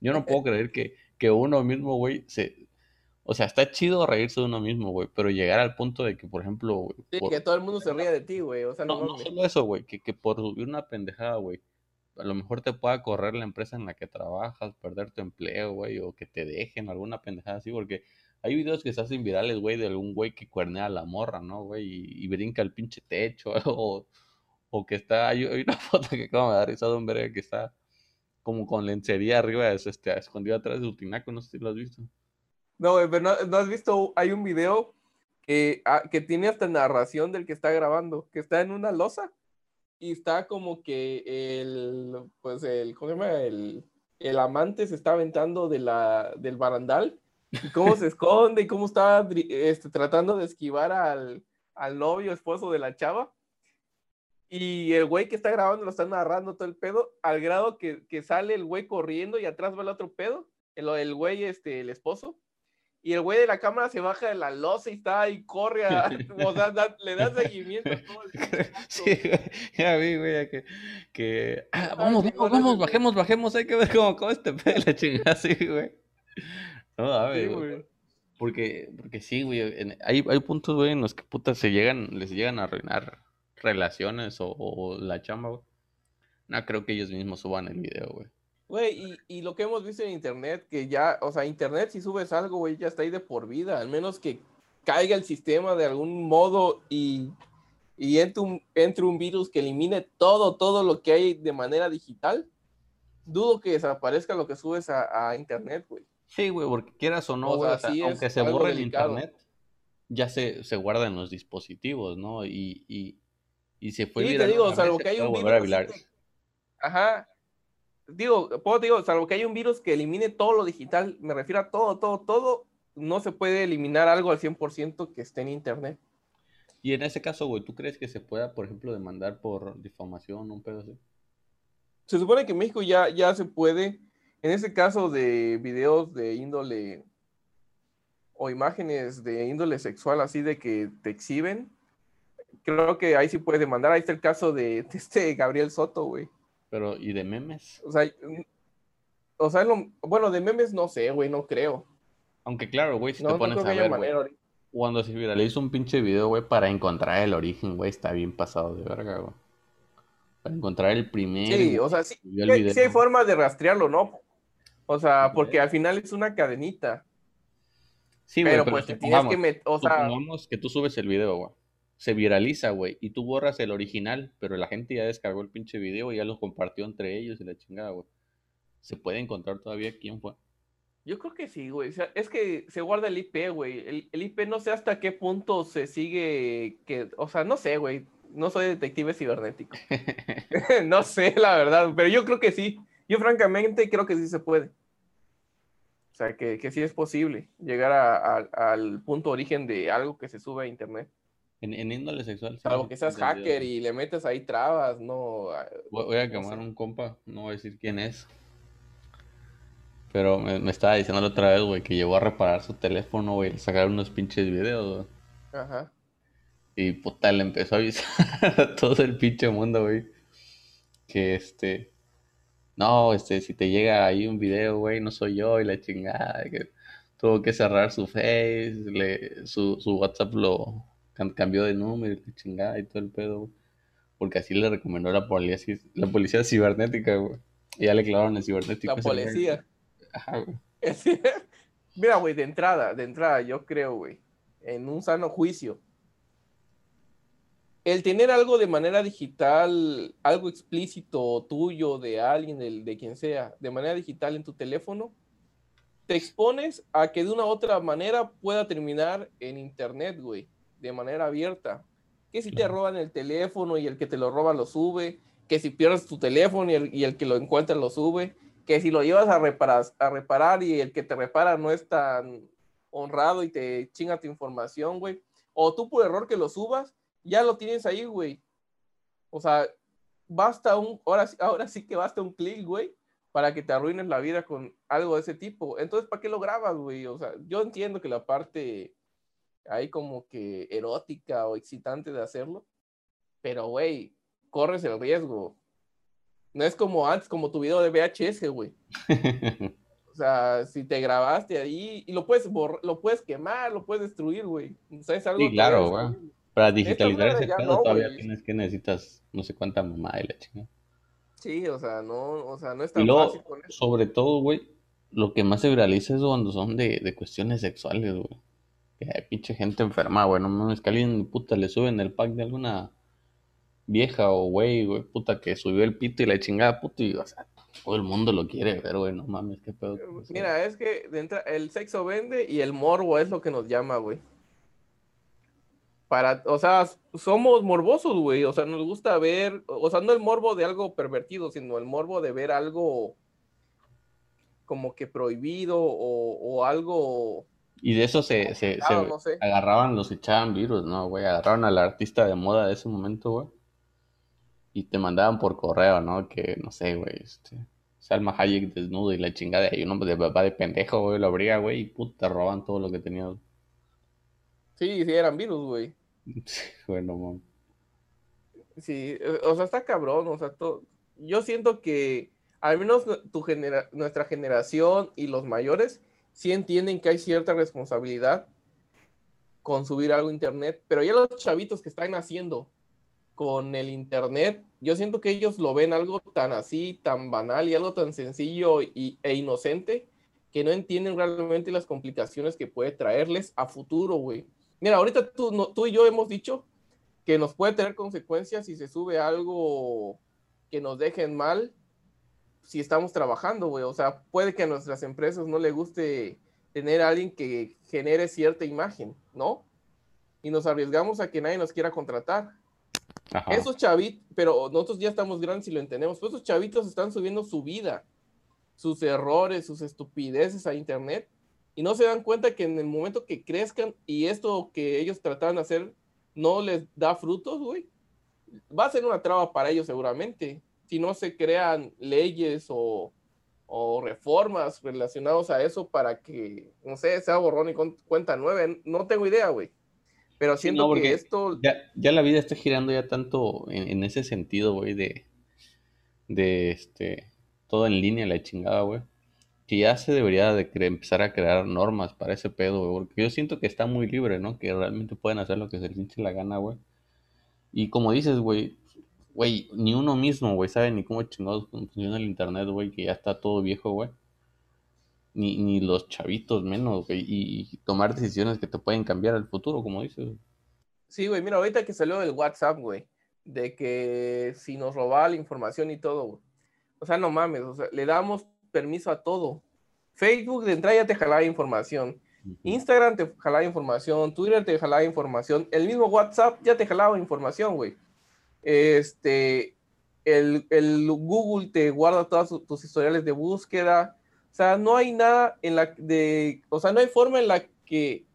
yo no puedo creer que, que uno mismo, güey, se... O sea, está chido reírse de uno mismo, güey, pero llegar al punto de que, por ejemplo, güey,
Sí,
por-
que todo el mundo se ría de ti, güey. O sea, no,
no, no solo eso, güey, que, que por subir una pendejada, güey, a lo mejor te pueda correr la empresa en la que trabajas, perder tu empleo, güey, o que te dejen alguna pendejada así, porque hay videos que se hacen virales, güey, de algún güey que cuernea a la morra, ¿no, güey? Y, y brinca el pinche techo, [laughs] o, o que está, hay, hay una [laughs] foto que acabo de dar risa de un verga que está como con lencería arriba, es, este, escondido atrás de su tinaco, no sé si lo has visto.
No, pero no, no has visto, hay un video que, ah, que tiene hasta narración del que está grabando, que está en una losa y está como que el, pues el, ¿cómo se llama? El, el amante se está aventando de la, del barandal y cómo se [laughs] esconde y cómo está este, tratando de esquivar al, al novio, esposo de la chava. Y el güey que está grabando lo está narrando todo el pedo, al grado que, que sale el güey corriendo y atrás va el otro pedo, el, el güey, este, el esposo. Y el güey de la cámara se baja de la losa y está ahí, corre, a, [laughs] [laughs] o sea, da- le da seguimiento a todo el. [laughs]
Sí, güey, ya vi, güey, ya que, que ah, vamos,
sí,
vamos, vamos,
sí.
bajemos, bajemos, hay que ver cómo, cómo este pedo la chingada así, güey. No, a
Sí,
ver, güey.
güey.
Porque, porque sí, güey, en- hay, hay puntos, güey, en los que puta se llegan, les llegan a arruinar relaciones o, o la chamba, güey. No creo que ellos mismos suban el video, güey.
Güey, y, y lo que hemos visto en internet, que ya, o sea, internet si subes algo, güey, ya está ahí de por vida, al menos que caiga el sistema de algún modo y, y entre, un, entre un virus que elimine todo, todo lo que hay de manera digital, dudo que desaparezca lo que subes a, a internet, güey.
Sí, güey, porque quieras o no,
O sea,
aunque se borre el
delicado.
internet, ya se, se guarda en los dispositivos, ¿no? Y, y, y se fue
Sí, te digo, salvo que
se
haya un virus que- Ajá. Digo, puedo, digo, salvo que haya un virus que elimine todo lo digital, me refiero a todo, todo, todo, no se puede eliminar algo al 100% que esté en internet.
Y en ese caso, güey, ¿tú crees que se pueda, por ejemplo, demandar por difamación o un pedo así?
Se supone que en México ya, ya se puede, en ese caso de videos de índole o imágenes de índole sexual así de que te exhiben, creo que ahí sí puedes demandar. Ahí está el caso de, de este Gabriel Soto, güey.
Pero, ¿y de memes?
O sea, o sea, lo- bueno, de memes no sé, güey, no creo.
Aunque claro, güey, si
No,
te
no
pones
que
a ver, güey,
manera ahorita.
cuando se viraliza un pinche video, güey, para encontrar el origen, güey, está bien pasado de verga, güey. Para encontrar el primer
Sí,
güey,
o sea, sí,
subió
sí hay-
video.
formas de rastrearlo, ¿no? O sea, porque al final es una cadenita.
Sí, güey,
Pero
pero
pues te tienes que meter, o sea,
que tú subes el video, güey. Se viraliza, güey, y tú borras el original, pero la gente ya descargó el pinche video y ya lo compartió entre ellos y la chingada, güey. ¿Se puede encontrar todavía quién fue?
yo creo que sí, güey. O sea, es que se guarda el IP, güey. El, el IP no sé hasta qué punto se sigue, que, o sea, no sé, güey. No soy detective cibernético. [laughs] [laughs] no sé, la verdad, pero yo creo que sí. Yo francamente creo que sí se puede. O sea, que, que sí es posible llegar a- a- al punto origen de algo que se sube a internet.
En, en índole sexual.
Salvo
sí,
que seas hacker y le metes ahí trabas, no. ah,
Voy, voy a
no
quemar
sé.
un compa, no voy a decir quién es. Pero me, me estaba diciendo la otra vez, güey, que llegó a reparar su teléfono, güey, y sacar unos pinches videos, güey.
Ajá.
Y puta, le empezó a avisar [laughs] a todo el pinche mundo, güey. Que este. No, este, si te llega ahí un video, güey, no soy yo y la chingada. Que tuvo que cerrar su Face, le, su, su WhatsApp lo cambió de número y chingada y todo el pedo, güey. Porque así le recomendó la policía, la policía cibernética, güey. Y ya le clavaron el cibernético.
La policía.
Ajá, güey. [laughs]
Mira, güey, de entrada, de entrada, yo creo, güey, en un sano juicio, el tener algo de manera digital, algo explícito tuyo, de alguien, de, de quien sea, de manera digital en tu teléfono, te expones a que de una u otra manera pueda terminar en internet, güey, de manera abierta. Que si te roban el teléfono y el que te lo roba lo sube, que si pierdes tu teléfono y el, que lo encuentra lo sube, que si lo llevas a reparar, a reparar y el que te repara no es tan honrado y te chinga tu información, güey. O tú por error que lo subas, ya lo tienes ahí, güey. O sea, basta un, ahora, ahora sí que basta un clic, güey, para que te arruines la vida con algo de ese tipo. Entonces, ¿para qué lo grabas, güey? O sea, yo entiendo que la parte ahí como que erótica o excitante de hacerlo, pero, güey, corres el riesgo. No es como antes, como tu video de VHS, güey. [laughs] o sea, si te grabaste ahí y lo puedes lo puedes quemar, lo puedes destruir, güey. O sea, es algo
sí, claro, güey. Para digitalizar ese pedo todavía tienes que necesitas no sé cuánta mamá y la chingada.
Sí, o sea, no, o sea, no es tan
fácil con eso. Sobre todo, güey, lo que más se viraliza es cuando son de, de cuestiones sexuales, güey. Que hay pinche gente enferma, güey. No mames, que alguien, puta, le suben el pack de alguna vieja o güey, güey, puta, que subió el pito y la chingada, puta, y, o sea, todo el mundo lo quiere ver, güey, no mames, qué pedo.
Mira, es que el sexo vende y el morbo es lo que nos llama, güey para, o sea, somos morbosos, güey, o sea, nos gusta ver, o sea, no el morbo de algo pervertido, sino el morbo de ver algo como que prohibido o, algo...
Y de eso se, se, agarraban, los echaban virus, ¿no, güey? Agarraron al artista de moda de ese momento, güey. Y te mandaban por correo, ¿no? Que, no sé, güey, este... Salma Hayek desnudo y la chingada y uno de papá de pendejo, güey, lo abría, güey, y puta, roban todo lo que tenía.
Sí, sí, eran virus, güey. [laughs]
bueno,
Sí, eh, o sea, está cabrón, o sea, yo siento que al menos tu nuestra generación y los mayores sí entienden que hay cierta responsabilidad con subir algo a internet, pero ya los chavitos que están haciendo con el internet, yo siento que ellos lo ven algo tan así, tan banal y algo tan sencillo y, e inocente que no entienden realmente las complicaciones que puede traerles a futuro, güey. Mira, ahorita tú, tú y yo hemos dicho que nos puede tener consecuencias si se sube algo que nos dejen mal si estamos trabajando, güey. O sea, puede que a nuestras empresas no le guste tener a alguien que genere cierta imagen, ¿no? Y nos arriesgamos a que nadie nos quiera contratar. Esos chavitos, pero nosotros ya estamos grandes y lo entendemos, pero esos chavitos están subiendo su vida, sus errores, sus estupideces a internet y no se dan cuenta que en el momento que crezcan y esto que ellos trataban de hacer no les da frutos, güey, va a ser una traba para ellos seguramente. Si no se crean leyes o, reformas relacionadas a eso para que, no sé, sea borrón y cuenta nueve, no tengo idea, güey. Pero siento que esto...
Ya, la vida está girando ya tanto en, en ese sentido, güey, de, de este, todo en línea, la chingada, güey que ya se debería de empezar a crear normas para ese pedo, güey, porque yo siento que está muy libre, ¿no? Que realmente pueden hacer lo que se les hinche la gana, güey. Y como dices, güey, güey, ni uno mismo, güey, sabe ni cómo chingados funciona el internet, güey, que ya está todo viejo, güey. Ni, ni los chavitos menos, güey, y, tomar decisiones que te pueden cambiar el futuro, como dices.
Sí, güey, mira, ahorita que salió el WhatsApp, güey, de que si nos robaba la información y todo, güey. O sea, no mames, o sea, le damos permiso a todo. Facebook de entrada ya te jalaba información. Instagram te jalaba información, Twitter te jalaba información, el mismo WhatsApp ya te jalaba información, güey. Este, el, Google te guarda todas tus historiales de búsqueda. O sea, no hay nada en la de, o sea, no hay forma en la que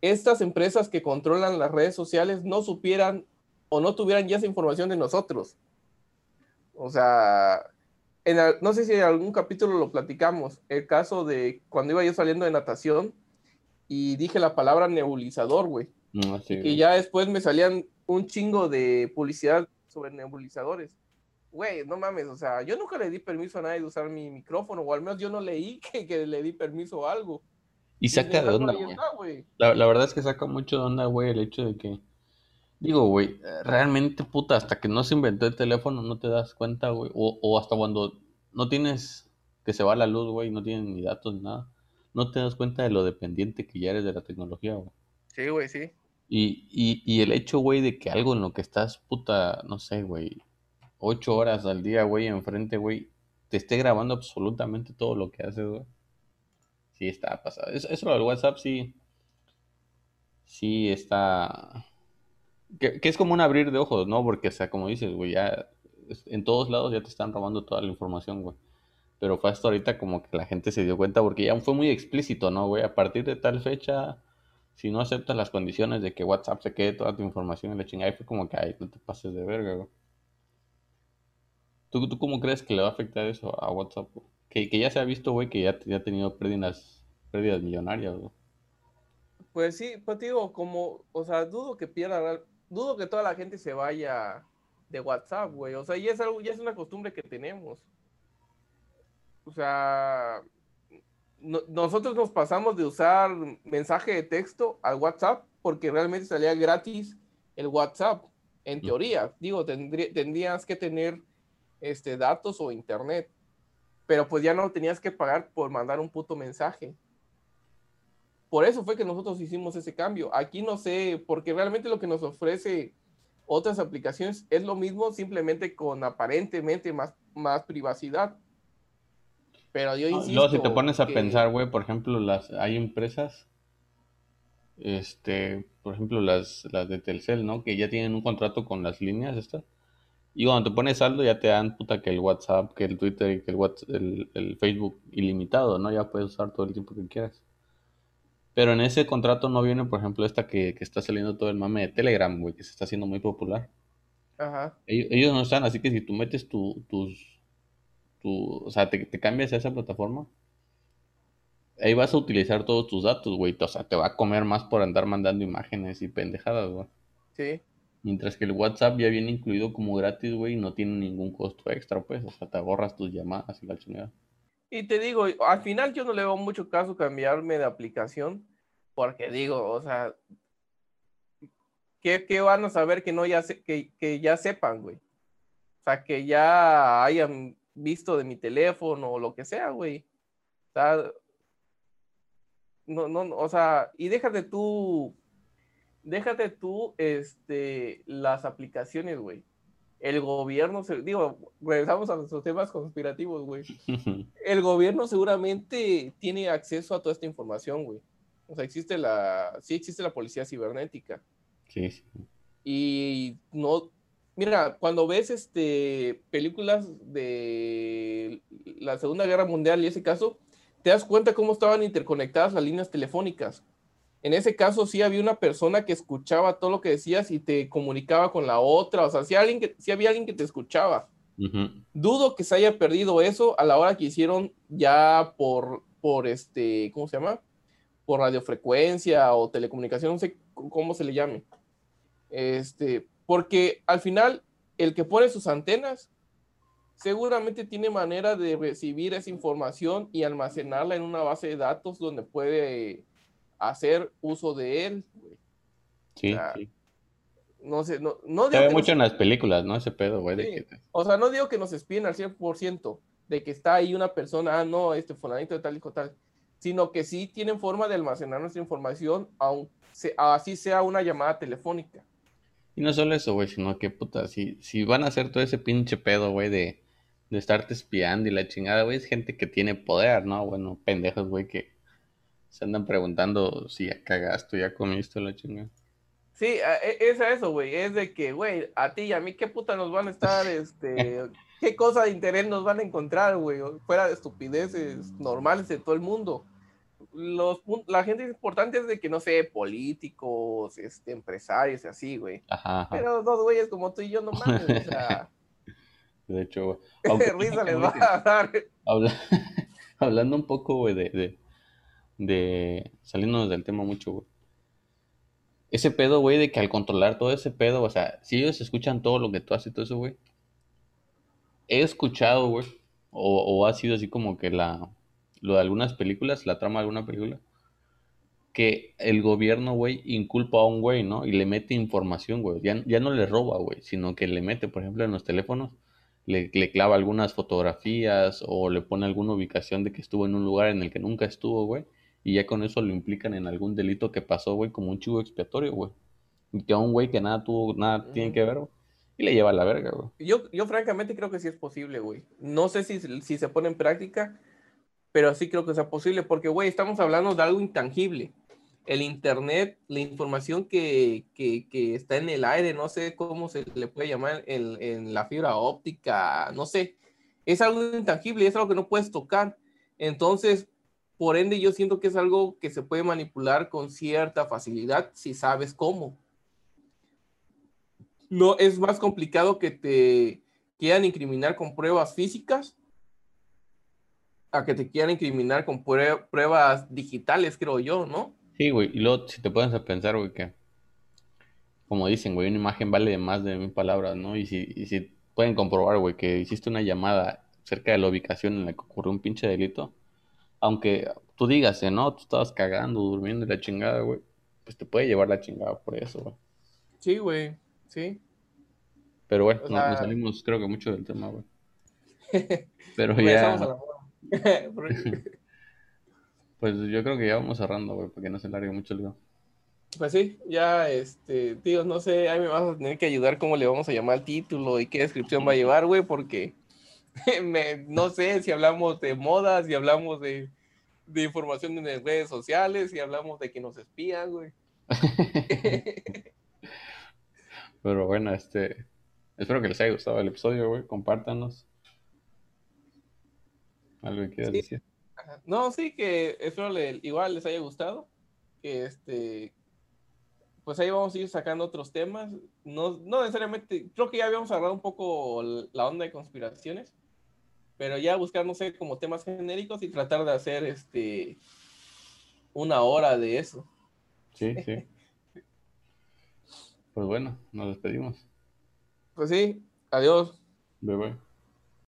estas empresas que controlan las redes sociales no supieran o no tuvieran ya esa información de nosotros. O sea, no sé si en algún capítulo lo platicamos, el caso de cuando iba yo saliendo de natación y dije la palabra nebulizador, güey. Mm, y ya después me salían un chingo de publicidad sobre nebulizadores. Güey, no mames, o sea, yo nunca le di permiso a nadie de usar mi micrófono, o al menos yo no leí [laughs] que, le di permiso a algo.
Y saca de onda, güey. La, la, verdad es que saca mucho de onda, güey, el hecho de que Digo, güey, realmente, puta, hasta que no se inventó el teléfono no te das cuenta, güey. O, hasta cuando no tienes que se va la luz, güey, no tienes ni datos ni nada. No te das cuenta de lo dependiente que ya eres de la tecnología, güey.
Sí, güey, sí.
Y, y, y el hecho, güey, de que algo en lo que estás, puta, no sé, güey, ocho horas al día, güey, enfrente, güey, te esté grabando absolutamente todo lo que haces, güey. Sí, está pasado. Eso, eso del WhatsApp sí, sí está... Que, que es como un abrir de ojos, ¿no? Porque, o sea, como dices, güey, ya en todos lados ya te están robando toda la información, güey. Pero fue hasta ahorita como que la gente se dio cuenta porque ya fue muy explícito, ¿no, güey? A partir de tal fecha, si no aceptas las condiciones de que WhatsApp se quede toda tu información en la chingada, fue como que, ay, no te pases de verga, güey. ¿Tú, tú cómo crees que le va a afectar eso a WhatsApp? Que, que ya se ha visto, güey, que ya, ya ha tenido pérdidas, pérdidas millonarias, güey.
Pues sí, pues digo, como, o sea, dudo que pierda, dudo que toda la gente se vaya de WhatsApp, güey. O sea, ya es algo, ya es una costumbre que tenemos. O sea, no- nosotros nos pasamos de usar mensaje de texto al WhatsApp porque realmente salía gratis el WhatsApp, en teoría. Digo, tendrí- tendrías que tener este, datos o internet, pero pues ya no tenías que pagar por mandar un puto mensaje. Por eso fue que nosotros hicimos ese cambio. Aquí no sé, porque realmente lo que nos ofrece otras aplicaciones es lo mismo, simplemente con aparentemente más, más privacidad. Pero yo
Ah,
insisto.
Luego, si te pones a
que-
pensar, güey, por ejemplo, las hay empresas, este, por ejemplo, las, las de Telcel, ¿no? Que ya tienen un contrato con las líneas estas. Y cuando te pones saldo ya te dan puta que el WhatsApp, que el Twitter y que el, Whats- el, el Facebook ilimitado, ¿no? Ya puedes usar todo el tiempo que quieras. Pero en ese contrato no viene, por ejemplo, esta que, que está saliendo todo el mame de Telegram, güey, que se está haciendo muy popular.
Ajá.
Ellos, ellos no están, así que si tú metes tu, tus, tu, o sea, te, te cambias a esa plataforma, ahí vas a utilizar todos tus datos, güey. O sea, te va a comer más por andar mandando imágenes y pendejadas, güey.
Sí.
Mientras que el WhatsApp ya viene incluido como gratis, güey, y no tiene ningún costo extra, pues. O sea, te ahorras tus llamadas y la chingada.
Y te digo, al final yo no le veo mucho caso cambiarme de aplicación, porque digo, o sea, ¿qué, qué van a saber que no ya se- que, que ya sepan, güey? O sea, que ya hayan visto de mi teléfono o lo que sea, güey. O sea, no, no, no, o sea, y déjate tú, déjate tú, este, las aplicaciones, güey. El gobierno, se, digo, regresamos a nuestros temas conspirativos, güey [laughs] el gobierno seguramente tiene acceso a toda esta información, güey. O sea, existe la, sí existe la policía cibernética.
sí, sí.
Y no, mira, cuando ves este, películas de la Segunda Guerra Mundial y ese caso, te das cuenta cómo estaban interconectadas las líneas telefónicas. En ese caso sí había una persona que escuchaba todo lo que decías y te comunicaba con la otra. O sea, sí, alguien que, sí había alguien que te escuchaba.
Ujú.
Dudo que se haya perdido eso a la hora que hicieron ya por, por este, ¿cómo se llama? Por radiofrecuencia o telecomunicación, no sé cómo se le llame. Este, porque al final, el que pone sus antenas seguramente tiene manera de recibir esa información y almacenarla en una base de datos donde puede hacer uso de él. güey.
Sí,
O sea,
sí.
No sé, no, no
Se
digo
ve
que
mucho
nos-
en las películas, ¿no? Ese pedo, güey, de que...
O sea, no digo que nos espíen al 100%, de que está ahí una persona, ah, no, este fulanito de tal y tal, sino que sí tienen forma de almacenar nuestra información, aun se- así sea una llamada telefónica.
Y no solo eso, güey, sino que, puta, si, si van a hacer todo ese pinche pedo, güey, de, de estarte espiando y la chingada, güey, es gente que tiene poder, ¿no? Bueno, pendejos, güey, que se andan preguntando si ya cagaste, ya comiste la chingada.
Sí, e- es a eso, güey, es de que, güey, a ti y a mí, ¿qué puta nos van a estar, este, [laughs] qué cosa de interés nos van a encontrar, güey, fuera de estupideces normales de todo el mundo? Los, la gente importante es de que, no sé, políticos, este, empresarios y así, güey.
Ajá, ajá.
Pero dos güeyes como tú y yo no [laughs] mames, o sea, [laughs]
De hecho, [laughs] Aunque
risa les va a dar.
habla- hablando un poco, güey, de, de, de, saliéndonos del tema mucho, güey. Ese pedo, güey, de que al controlar todo ese pedo, o sea, si ellos escuchan todo lo que tú haces y todo eso, güey. He escuchado, güey, o, o ha sido así como que la, lo de algunas películas, la trama de alguna película, que el gobierno, güey, inculpa a un güey, ¿no? Y le mete información, güey. Ya, ya no le roba, güey, sino que le mete, por ejemplo, en los teléfonos, le, le clava algunas fotografías o le pone alguna ubicación de que estuvo en un lugar en el que nunca estuvo, güey. Y ya con eso lo implican en algún delito que pasó, güey, como un chivo expiatorio, güey. y que a un güey que nada tuvo, nada tiene que ver, y le lleva a la verga, güey.
Yo, yo francamente creo que sí es posible, güey. No sé si, si se pone en práctica, pero sí creo que sea posible, porque, güey, estamos hablando de algo intangible. El Internet, la información que, que, está en el aire, no sé cómo se le puede llamar en, en la fibra óptica, no sé, es algo intangible, es algo que no puedes tocar. Entonces, por ende, yo siento que es algo que se puede manipular con cierta facilidad si sabes cómo no es más complicado que te quieran incriminar con pruebas físicas a que te quieran incriminar con pruebas digitales, creo yo, ¿no?
Sí, güey. Y luego, si te puedes pensar, güey, que como dicen, güey, una imagen vale más de mil palabras, ¿no? Y si, y si pueden comprobar, güey, que hiciste una llamada cerca de la ubicación en la que ocurrió un pinche delito, aunque tú digas, ¿eh? ¿no? Tú estabas cagando, durmiendo y la chingada, güey, pues te puede llevar la chingada por eso, güey.
Sí, güey. Sí.
Pero bueno, nos, salimos creo que mucho del tema, güey. [laughs] Pero ya... [laughs] pues yo creo que ya vamos cerrando, güey, porque no se largue mucho el video.
Pues sí, ya, este, tío, no sé, ahí me vas a tener que ayudar cómo le vamos a llamar el título y qué descripción va a llevar, güey, porque [laughs] me, no sé si hablamos de modas, si hablamos de, de información en las redes sociales, si hablamos de que nos espían, güey. [laughs]
Pero bueno, este. Espero que les haya gustado el episodio, güey. Compártanos. Algo que quieras decir.
No, sí, que espero le, igual les haya gustado. Que este. Pues ahí vamos a ir sacando otros temas. No, no necesariamente. Creo que ya habíamos hablado un poco la onda de conspiraciones. Pero ya buscar, no sé, como temas genéricos y tratar de hacer este. Una hora de eso.
Sí, [laughs] sí. Pues bueno, nos despedimos.
Pues sí, adiós.
Bye bye.